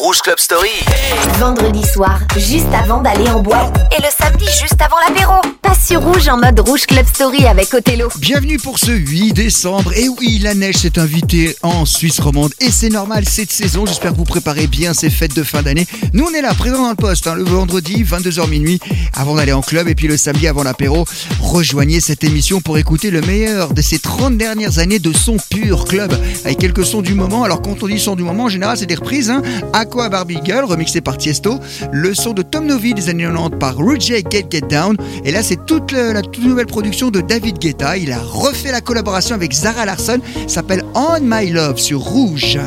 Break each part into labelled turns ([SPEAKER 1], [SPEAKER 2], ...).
[SPEAKER 1] Rouge Club Story.
[SPEAKER 2] Vendredi soir, juste avant d'aller en boîte. Et le samedi, juste avant l'apéro. Passe sur Rouge en mode Rouge Club Story avec Othello.
[SPEAKER 3] Bienvenue pour ce 8 décembre. Et oui, la neige s'est invitée en Suisse romande. Et c'est normal cette saison. J'espère que vous préparez bien ces fêtes de fin d'année. Nous, on est là, présent dans le poste, hein, le vendredi, 22h minuit, avant d'aller en club. Et puis le samedi, avant l'apéro, rejoignez cette émission pour écouter le meilleur de ces 30 dernières années de son pur club. Avec quelques sons du moment. Alors, quand on dit son du moment, en général, c'est des reprises. Hein. Aqua Barbie Girl, remixé par Tiesto. Le son de Tom Novi des années 90 par Rudy Get Get Down. Et là, c'est toute la, toute nouvelle production de David Guetta. Il a refait la collaboration avec Zara Larson. S'appelle On My Love sur Rouge.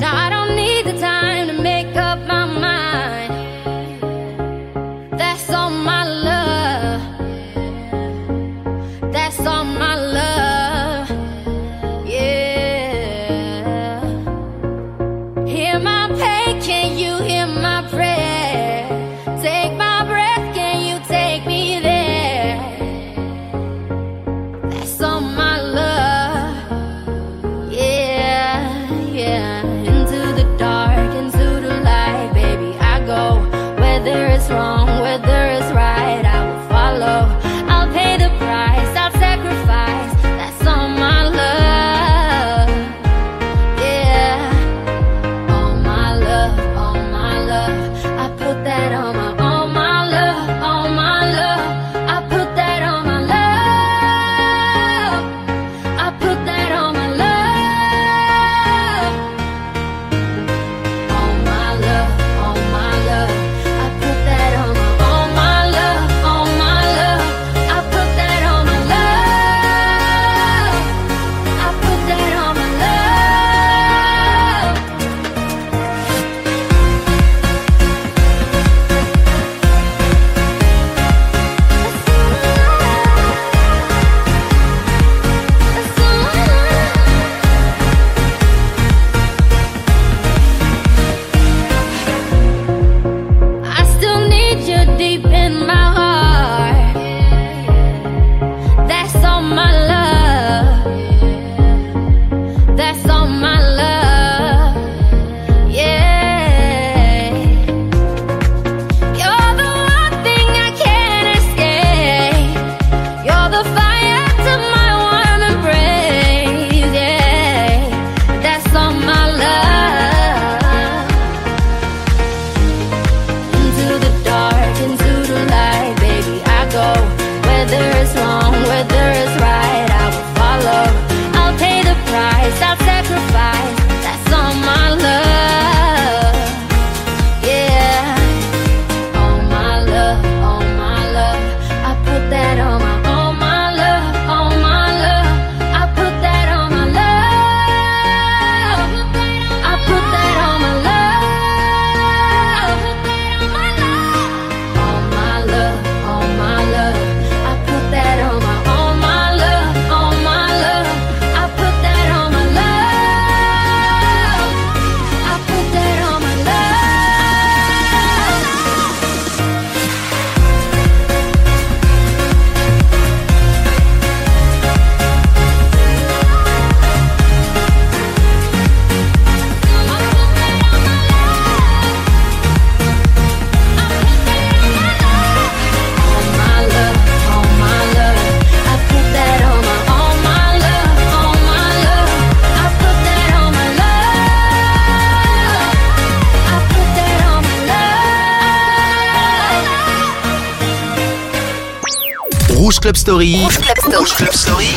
[SPEAKER 1] Rouge Club Story.
[SPEAKER 2] Rouge Club Story.
[SPEAKER 1] Rouge Club Story.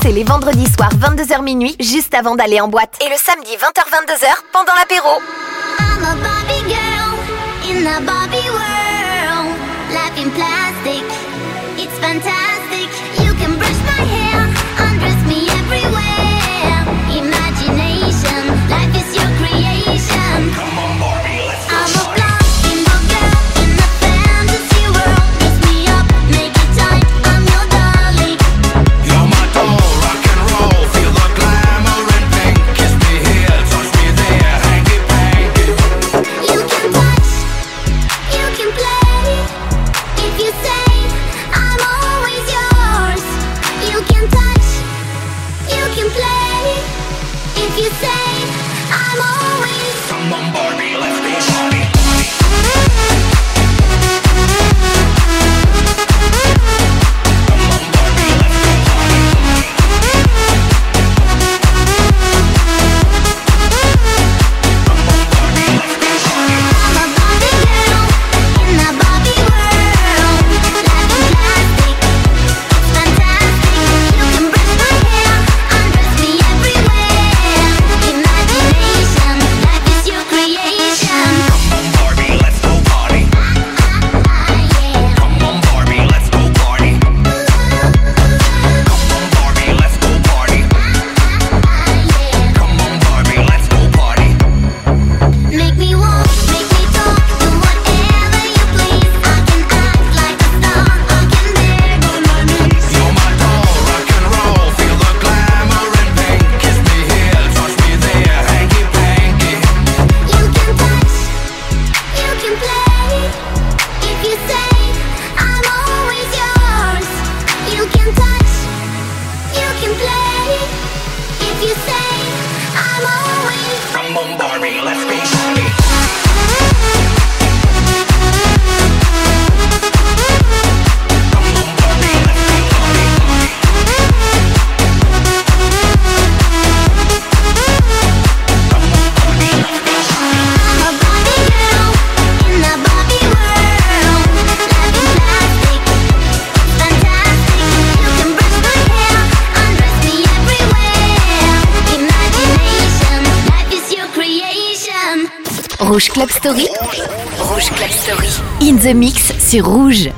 [SPEAKER 2] C'est les vendredis soirs, 22h minuit, juste avant d'aller en boîte. Et le samedi, 20h-22h, pendant l'apéro.
[SPEAKER 4] I'm a Barbie girl in the Barbie world. Life in plastic, c'est
[SPEAKER 2] rouge.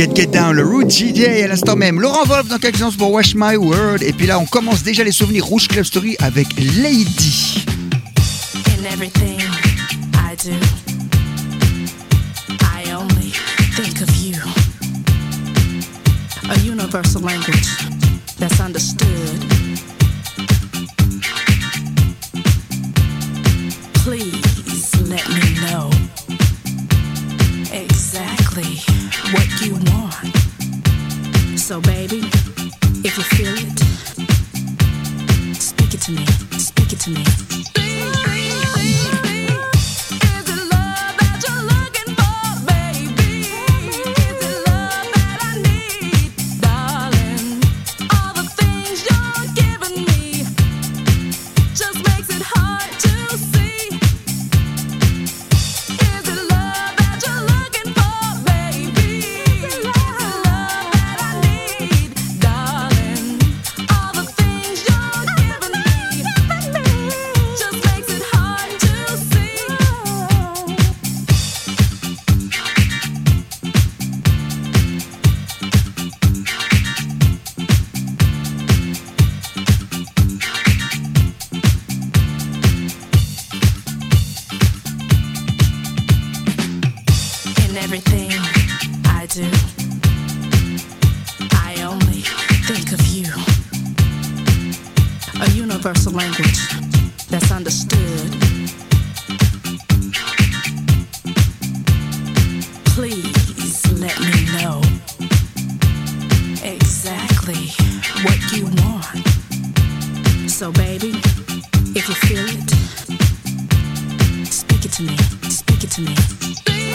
[SPEAKER 3] Get Get Down, le Root DJ à l'instant même. Laurent Wolf dans quelques instants pour Wash My World. Et puis là, on commence déjà les souvenirs Rouge Club Story avec Lady.
[SPEAKER 1] In everything I do, I only think of you. A universal language that's understood. Please let me know exactly what you want. So, baby, if you feel it, speak it to me. Speak it to me. Exactly what you want. So, baby, if you feel it, speak it to me. Speak it to me.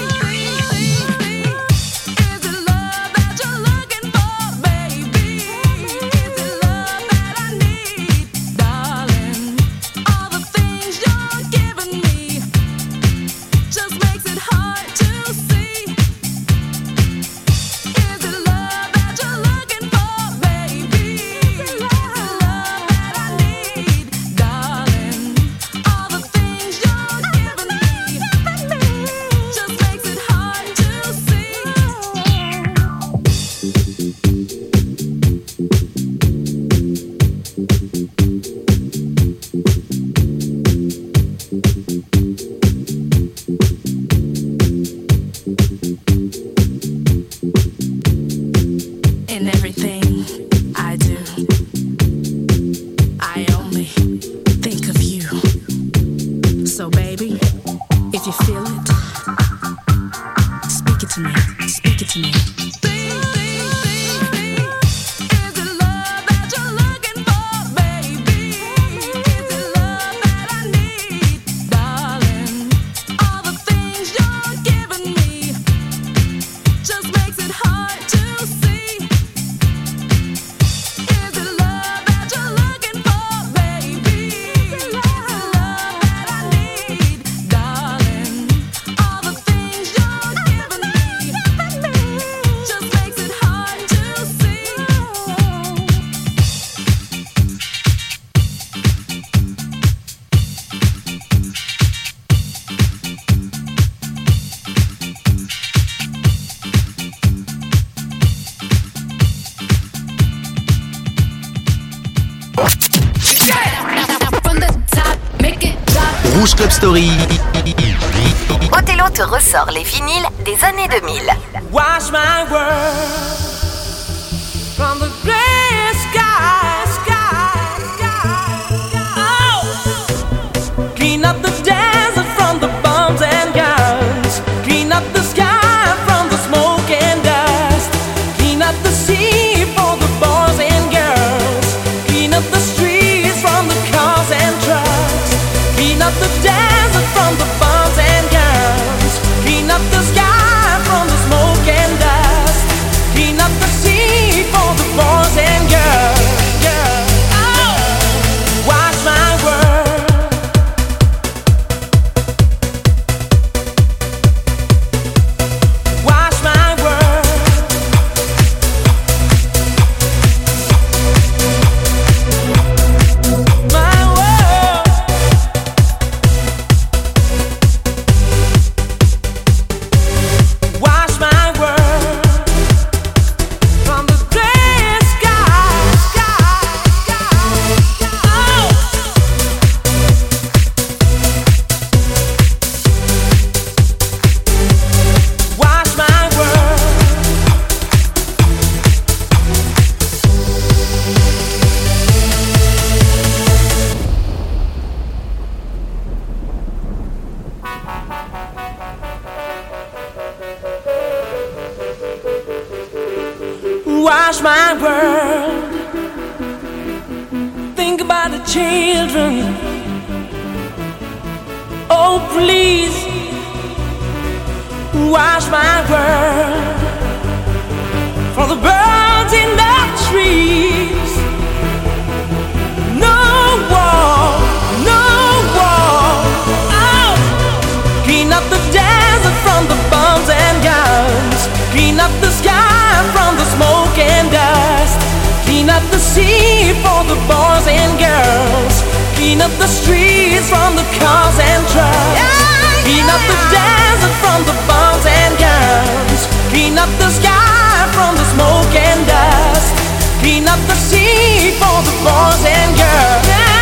[SPEAKER 5] Rouge Club Story.
[SPEAKER 6] Othello te ressort les vinyles des années 2000.
[SPEAKER 7] Watch my world children. Oh, please. Watch my world. For the birds in the trees. Clean up the sea for the boys and girls. Clean up the streets from the cars and trucks. Clean up the desert from the bombs and guns. Clean up the sky from the smoke and dust. Clean up the sea for the boys and girls.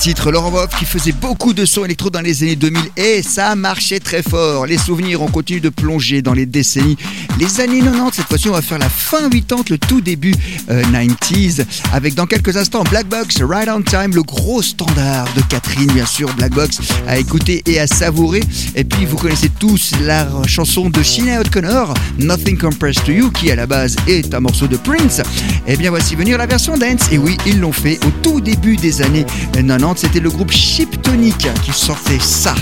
[SPEAKER 8] Titre Laurent Boff qui faisait beaucoup de sons électro dans les années 2000 et ça marchait très fort. Les souvenirs ont continué de plonger dans les décennies. Les années 90, cette fois-ci, on va faire la fin 80, le tout début euh, 90s, avec dans quelques instants Black Box, Right on Time, le gros standard de Catherine, bien sûr, Black Box, à écouter et à savourer. Et puis, vous connaissez tous la chanson de Sinead O'Connor, Nothing Compares to You, qui à la base est un morceau de Prince. Et bien, voici venir la version dance. Et oui, ils l'ont fait au tout début des années 90. C'était le groupe Chiptonic qui sortait ça.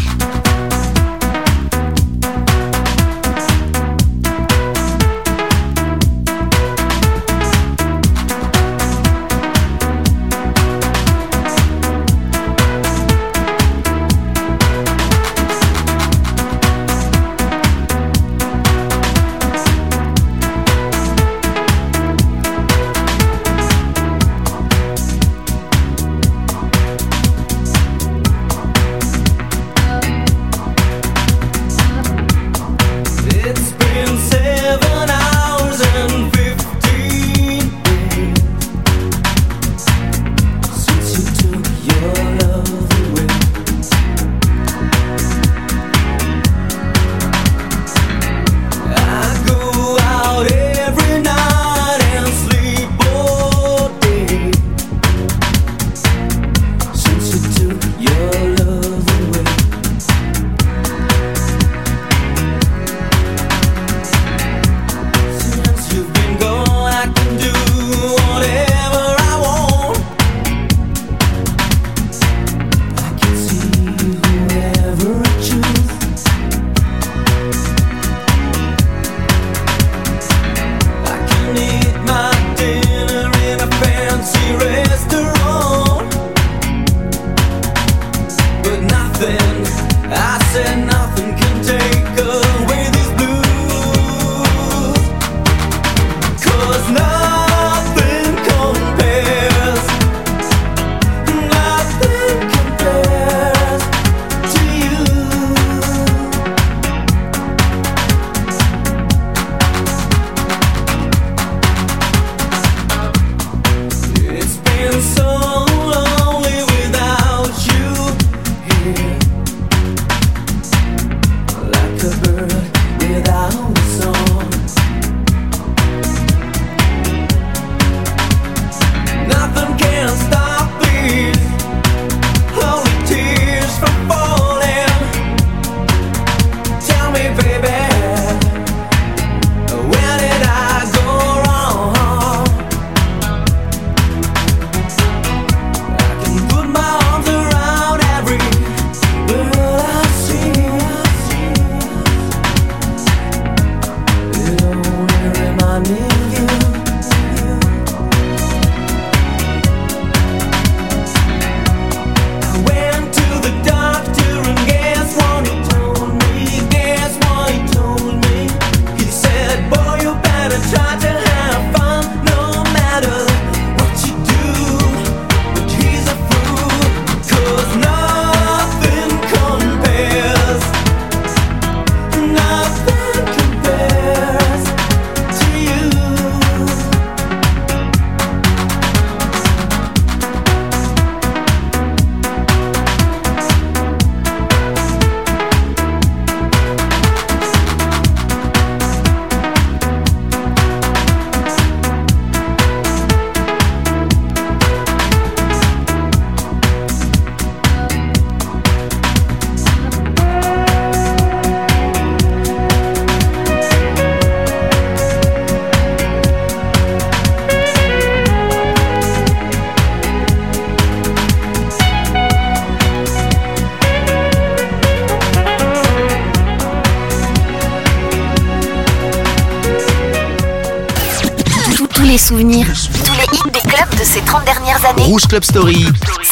[SPEAKER 8] Rouge Club Story.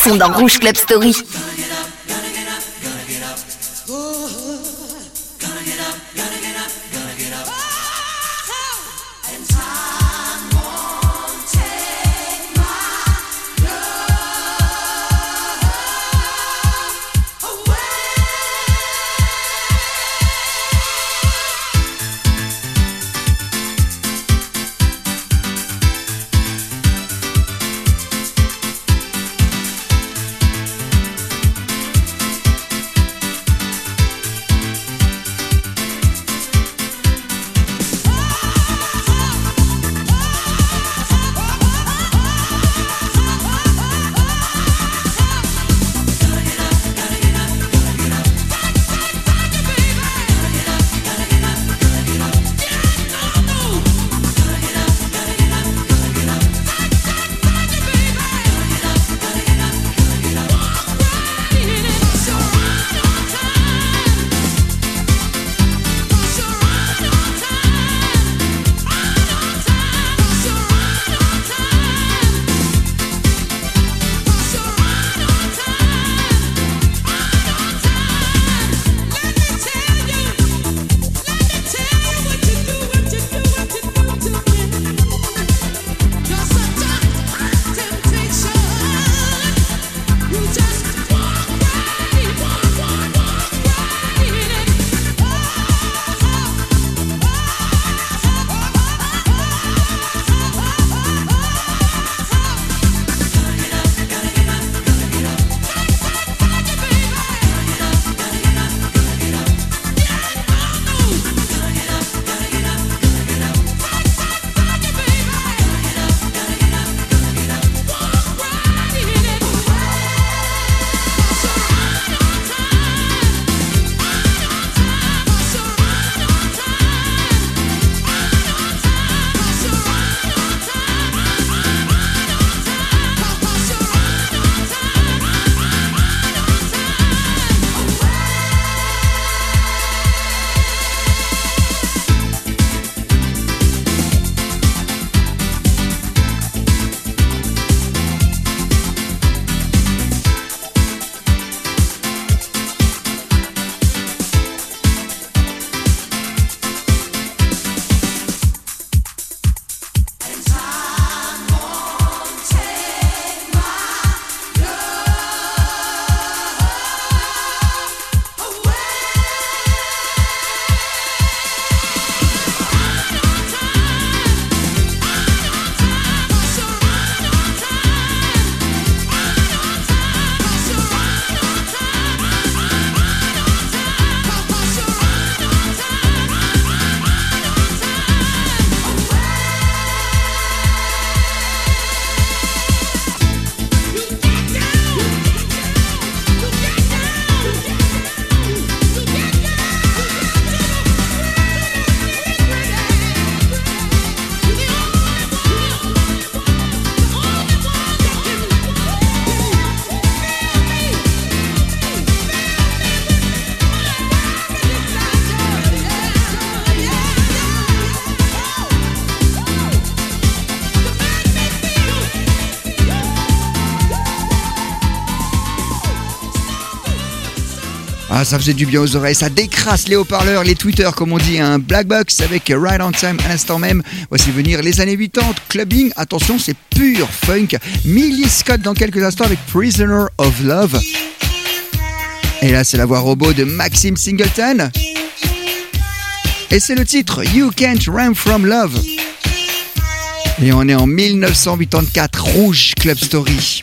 [SPEAKER 1] sont dans Rouge Club Story.
[SPEAKER 8] Ça faisait du bien aux oreilles, ça décrasse les haut-parleurs, les tweeters, comme on dit, un black box avec Right on Time à l'instant même. Voici venir les années 80, clubbing, attention, c'est pur funk. Millie Scott dans quelques instants avec Prisoner of Love. Et là, c'est la voix robot de Maxime Singleton. Et c'est le titre You Can't Run From Love. Et on est en 1984, Rouge Club Story.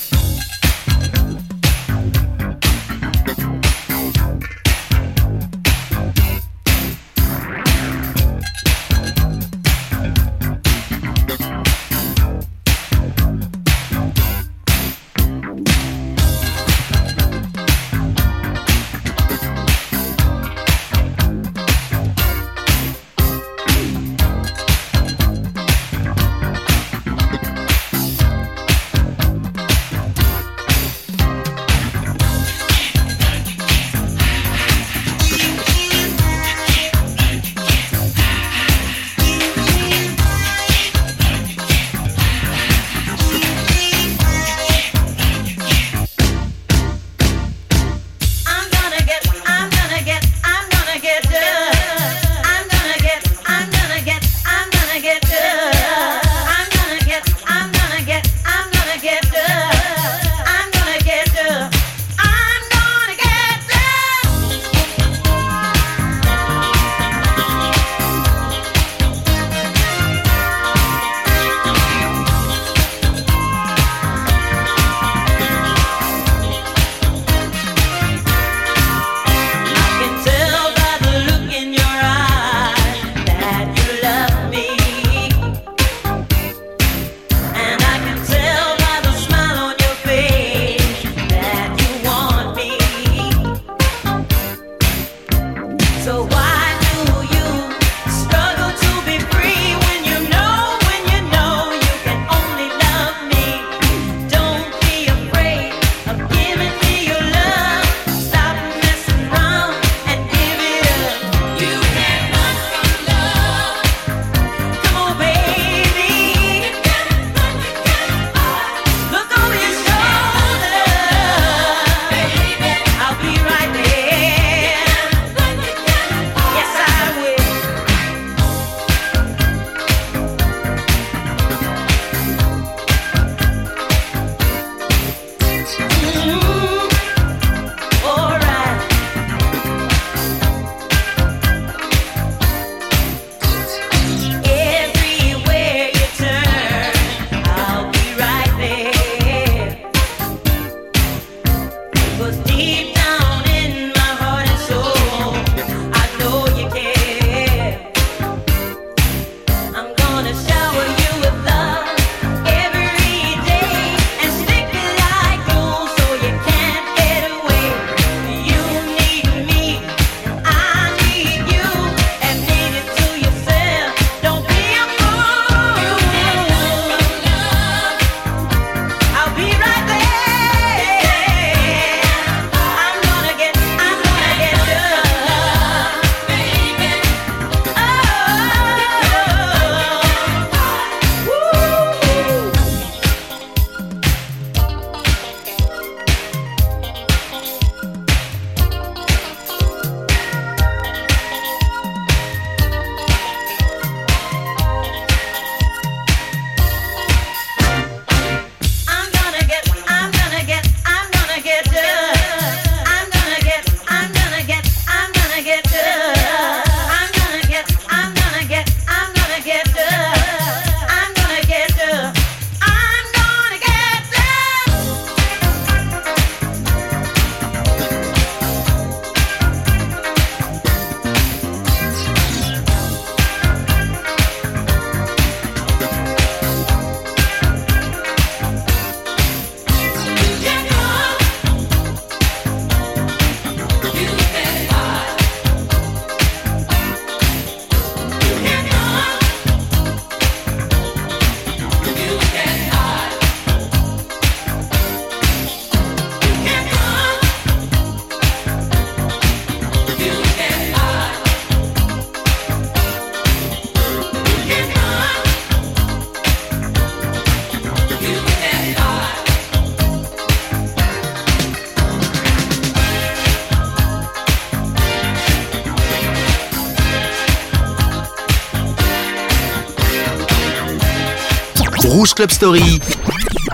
[SPEAKER 9] Club Story.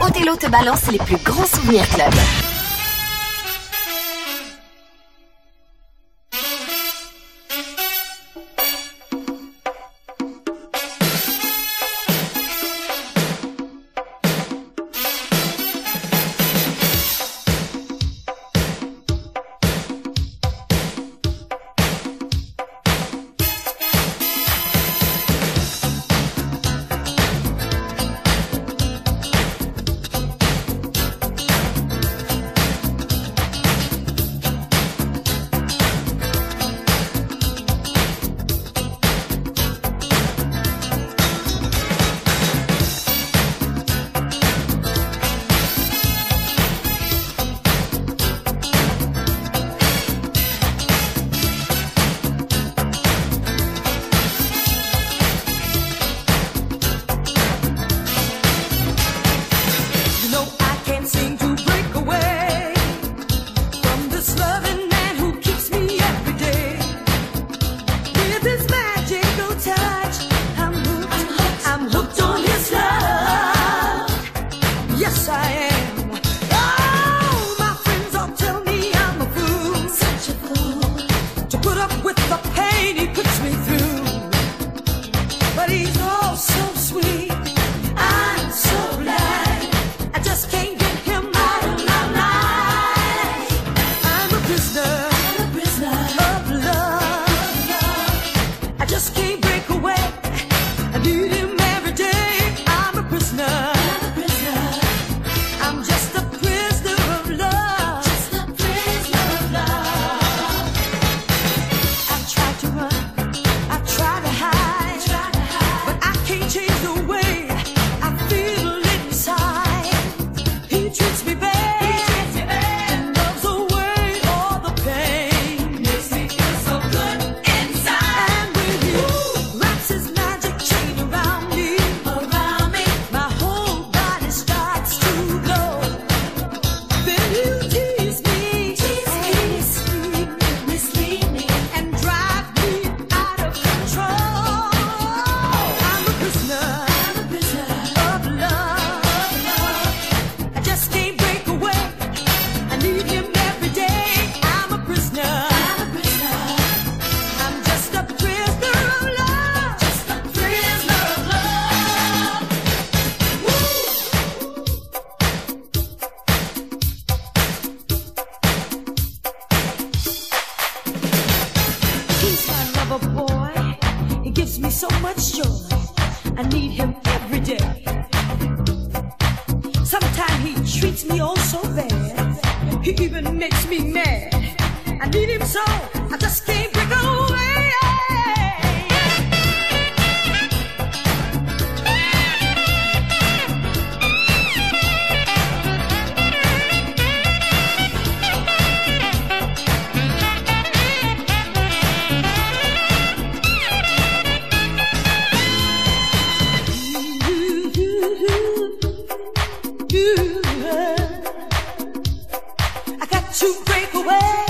[SPEAKER 2] Othello te balance les plus grands souvenirs club.
[SPEAKER 7] I got to break away.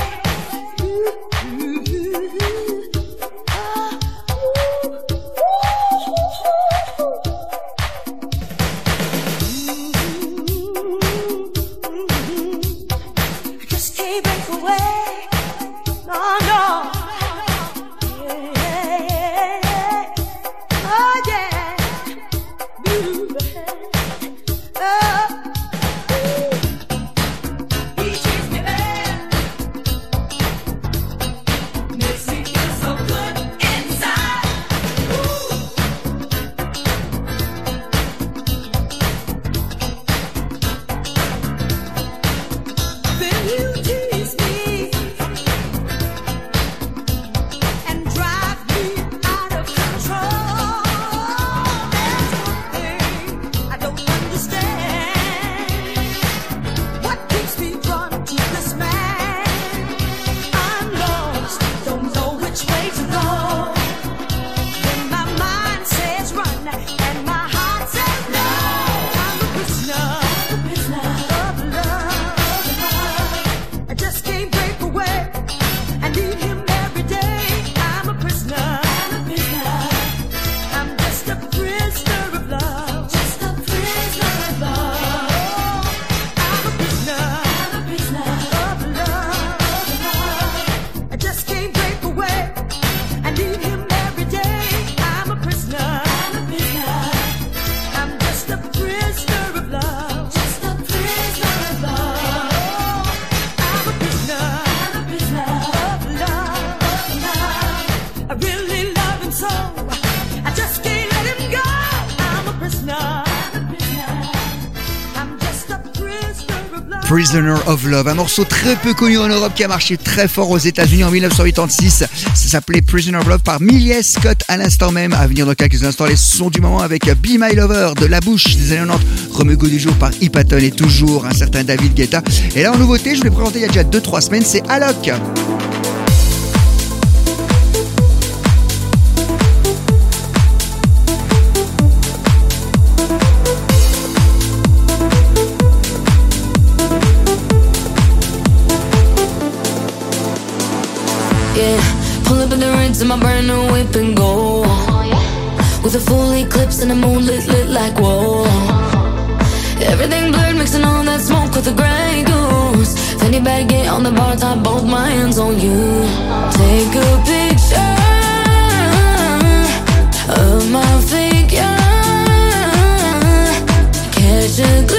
[SPEAKER 3] Prisoner of Love, un morceau très peu connu en Europe qui a marché très fort aux États-Unis en 1986. Ça s'appelait Prisoner of Love par Millie Scott à l'instant même. À venir dans quelques instants, les sons du moment avec Be My Lover de la bouche des années 90. Remego du jour par Hypaton et toujours un certain David Guetta. Et là, en nouveauté, je vous l'ai présenté il y a déjà 2-3 semaines, c'est Alok.
[SPEAKER 9] In my brand new whip and go. With a full eclipse and the moon lit, lit like whoa. Everything blurred, mixing all that smoke with the gray goose. Fanny bag, get on the bar top, both my hands on you. Take a picture of my figure. Catch a glimmer.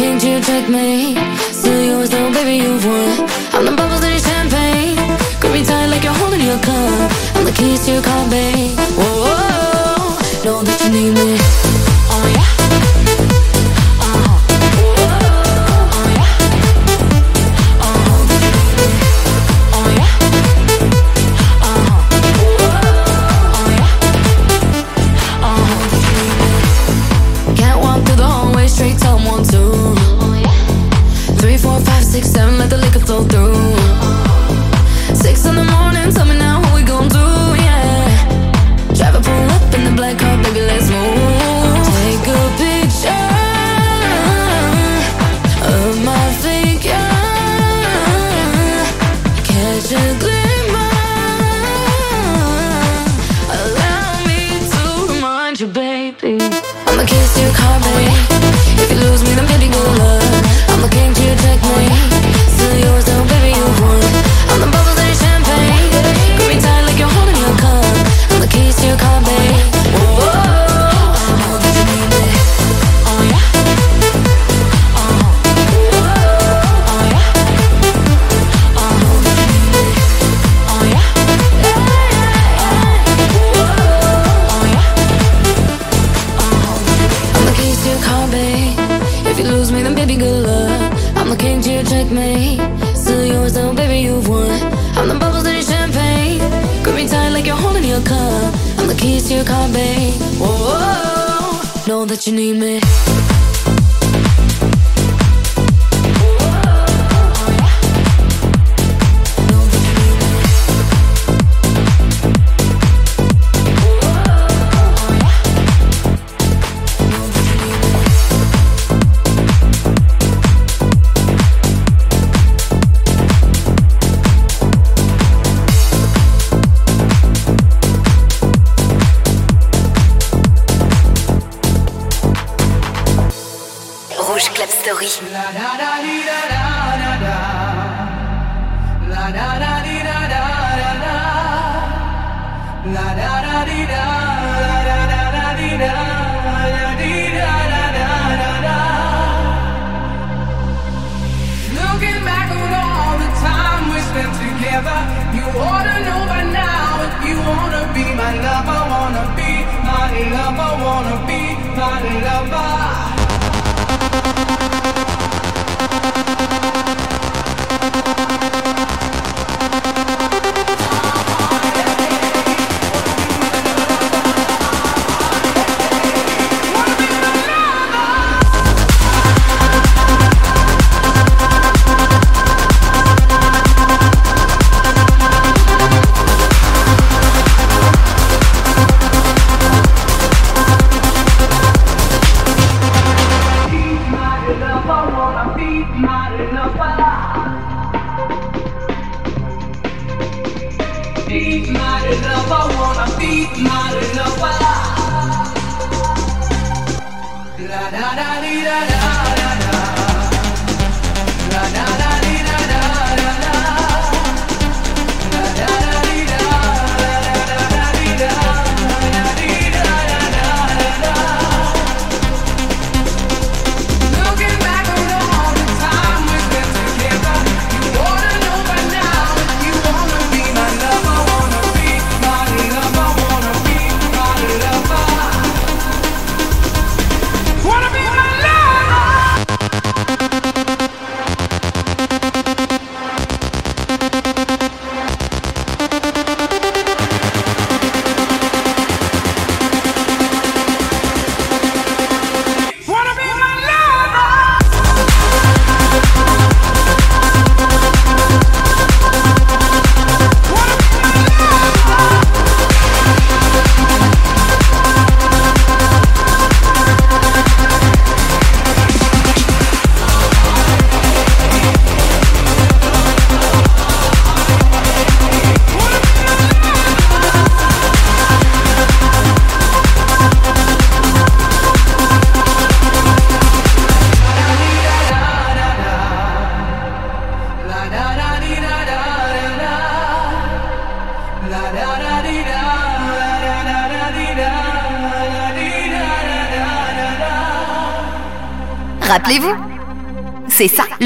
[SPEAKER 9] Luck. I'm the me? Still yours, though, baby, you've won. I'm the bubbles in your champagne. Grip me tight like you're holding your cup. I'm the keys to your car, babe. Whoa, whoa, whoa. know that you need me.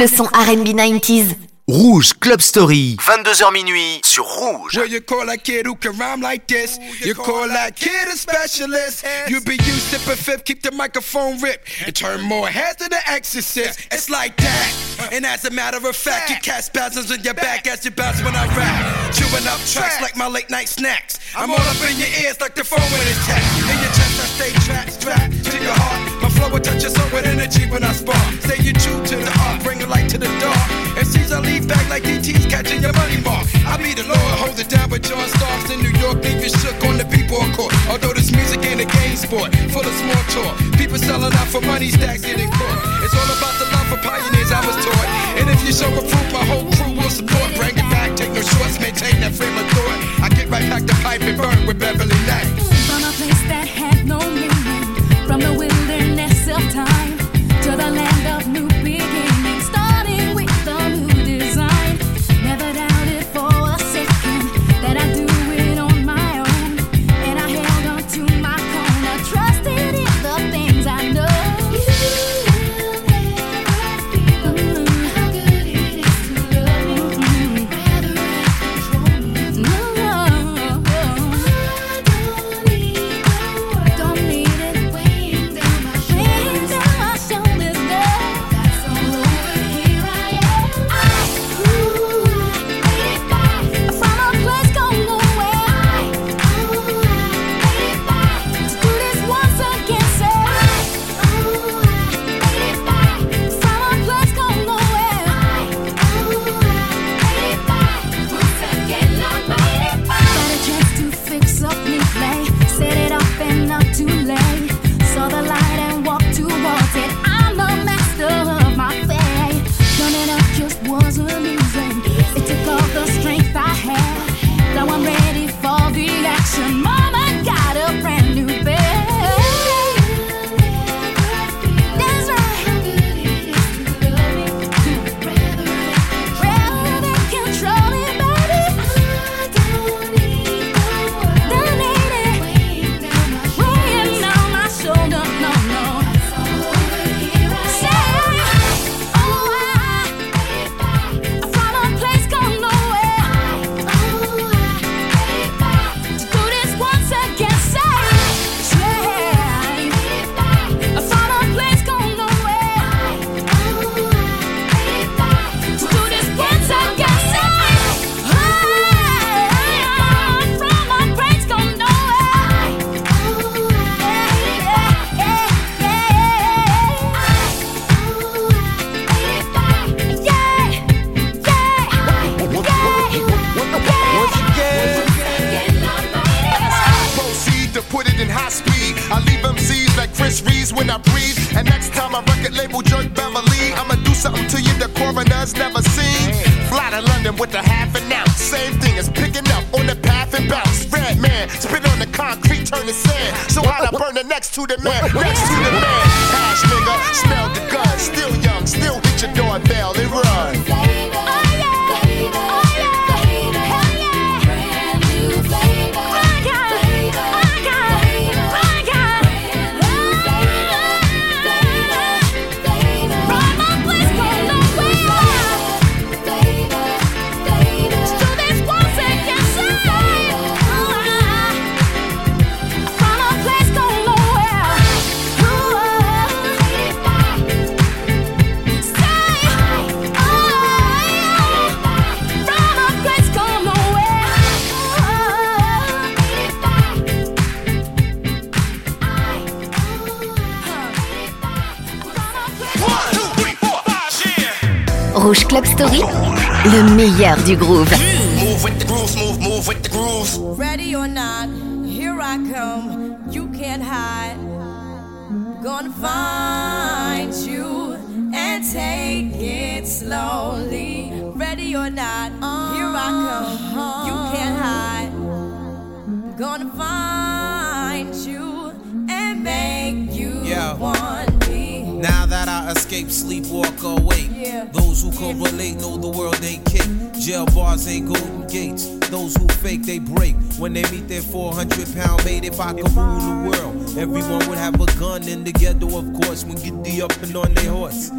[SPEAKER 6] Le son R&B 90s.
[SPEAKER 5] Rouge Club Story, 22h minuit sur Rouge.
[SPEAKER 1] Well, you call that kid who can rhyme like this. You call that kid a specialist. You be used sip a fifth, keep the microphone ripped, and turn more heads to the exorcist. It's like that. And as a matter of fact, you catch spasms in your back as you bounce when I rap. Chewing up tracks like my late night snacks. I'm all up in your ears like the phone when it's tapped. In your chest, I stay trapped, strapped to your heart. Flow will touch your soul with energy when I spark. Say you true to the art, bring a light to the dark. And sees I leave back like DT's catching your money mark. I be the Lord, hold it down with John Starks in New York, leave you shook on the people court. Although this music ain't a game sport, full of small talk. People selling out for money, stacks getting caught. It's all about the love for pioneers I was taught. And if you show a proof, my whole crew will support. Bring it back, take no shorts, maintain that frame of thought. I get right back to pipe and burn with Beverly Knight.
[SPEAKER 10] My
[SPEAKER 11] record label jerk Beverly, I'ma do something to you the coroner's never seen. Fly to London with a half an ounce. Same thing as picking up on the path and bounce. Redman, spit on the concrete, turn to sand. So hot I burn the next to the man, next to the man.
[SPEAKER 6] Rouge Club Story, le meilleur du groove.
[SPEAKER 12] Move with the grooves, move, move with the grooves.
[SPEAKER 13] Ready or not, here I come. You can't hide. Gonna find you and take it slowly. Ready or not, here I come. You can't hide. Gonna find you and make you
[SPEAKER 14] Yo.
[SPEAKER 13] want me.
[SPEAKER 14] Now that I escape, sleep, walk, or wait.
[SPEAKER 13] Yeah.
[SPEAKER 14] Those who correlate know the world ain't kick. Jail bars ain't golden gates. Those who fake, they break. When they meet their 400 pound mate, if I could rule the world, everyone would have a gun in the ghetto, of course, when get the up and on their horse.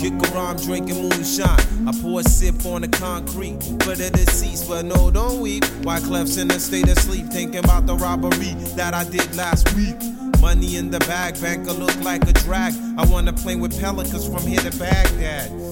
[SPEAKER 14] Kick around drinking moonshine. I pour a sip on the concrete for the deceased, but no, don't weep. Wyclef's in a state of sleep, thinking about the robbery that I did last week. Money in the bag, banker look like a drag. I wanna play with pelicans from here to Baghdad.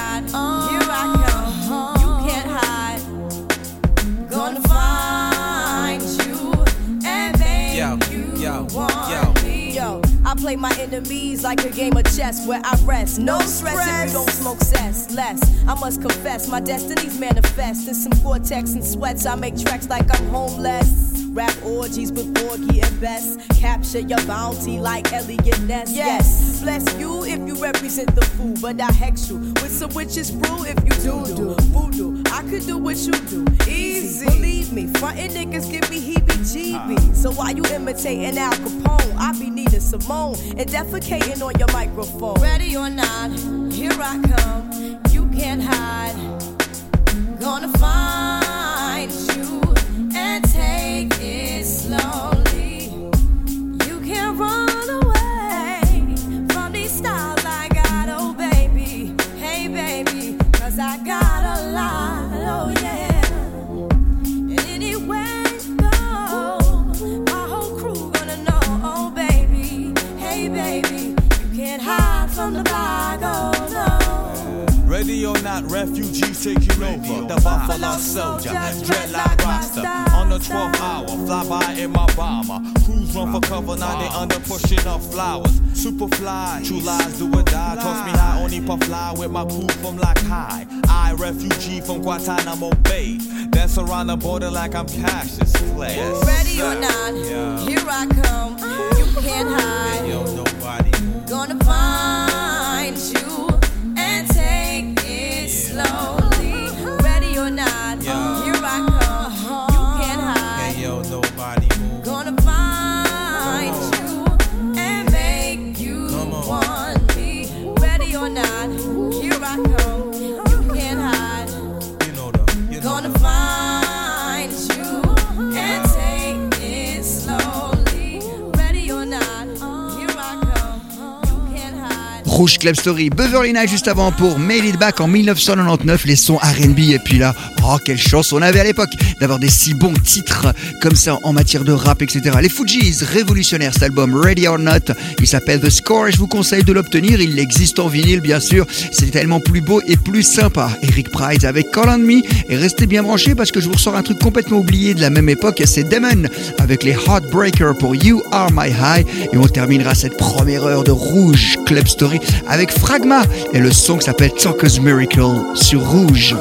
[SPEAKER 13] I play my enemies like a game of chess where I rest. No, stress, if you don't smoke cess. Less, I must confess, my destinies manifest. In some cortex and sweats, I make tracks like I'm homeless. Rap orgies with Porgy and Bess. Capture your bounty like Eliot Ness. Yes, bless you if you represent the fool, but I hex you with some witches brew if you do do voodoo. I could do what you do, easy. Believe me, frontin' niggas give me heebie-jeebies. So why you imitating Al Capone? I be Nina Simone and defecating on your microphone. Ready or not, here I come. You can't hide. Gonna find from the bag, oh.
[SPEAKER 15] Ready or not, refugees taking over. The Buffalo Soldier, dreadlock roster. On the 12th hour, fly by in my bomber. Crews run for cover, now they under pushing up flowers. Super fly, true lies do or die. Toss me high, only puff fly with my crew from like high. I, refugee from Guantanamo Bay. Dance around the border like I'm Cassius Clay.
[SPEAKER 13] Ready or not,
[SPEAKER 15] Yeah.
[SPEAKER 13] here I come. You can't hide.
[SPEAKER 14] Yo, nobody.
[SPEAKER 13] Gonna find you
[SPEAKER 3] Rouge Club Story, Beverly Knight juste avant pour Made It Back en 1999, les sons R&B et puis là, oh quelle chance on avait à l'époque d'avoir des si bons titres comme ça en matière de rap etc. Les Fujis, révolutionnaire cet album Ready or Not, il s'appelle The Score et je vous conseille de l'obtenir, il existe en vinyle bien sûr, c'est tellement plus beau et plus sympa. Eric Price avec Call on Me et restez bien branchés parce que je vous ressors un truc complètement oublié de la même époque, c'est Damon avec les Heartbreakers pour You Are My High et on terminera cette première heure de Rouge Club Story avec Fragma et le son qui s'appelle Talker's Miracle sur Rouge.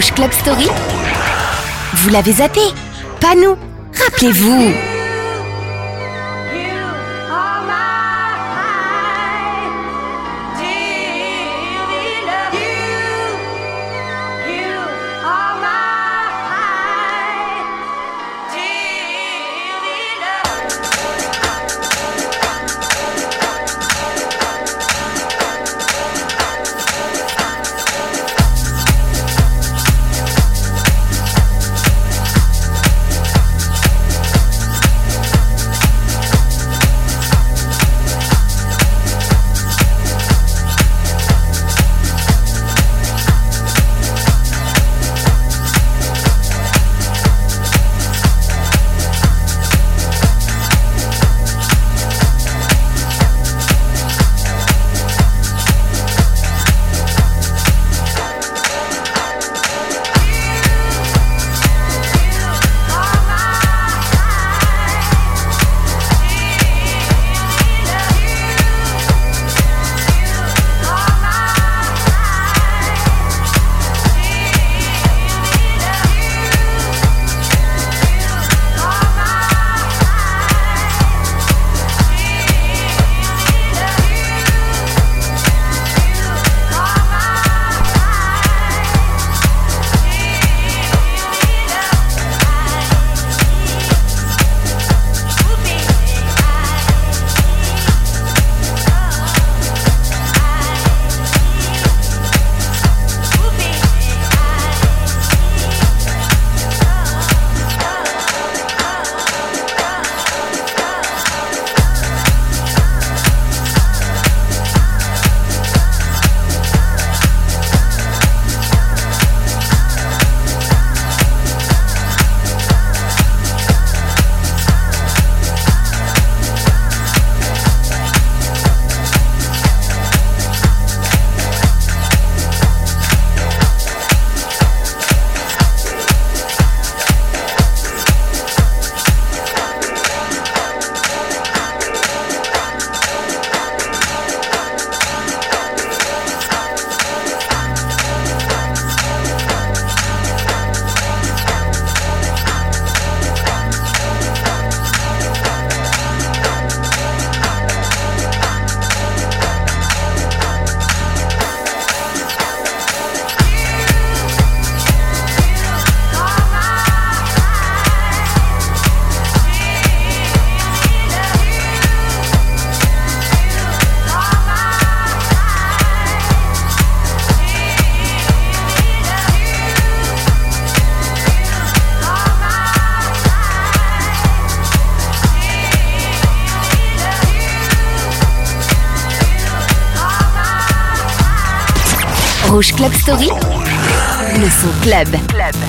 [SPEAKER 6] Club Story. Vous l'avez zappé. Pas nous. Rappelez-vous Rouge Club Story, le son club.
[SPEAKER 2] If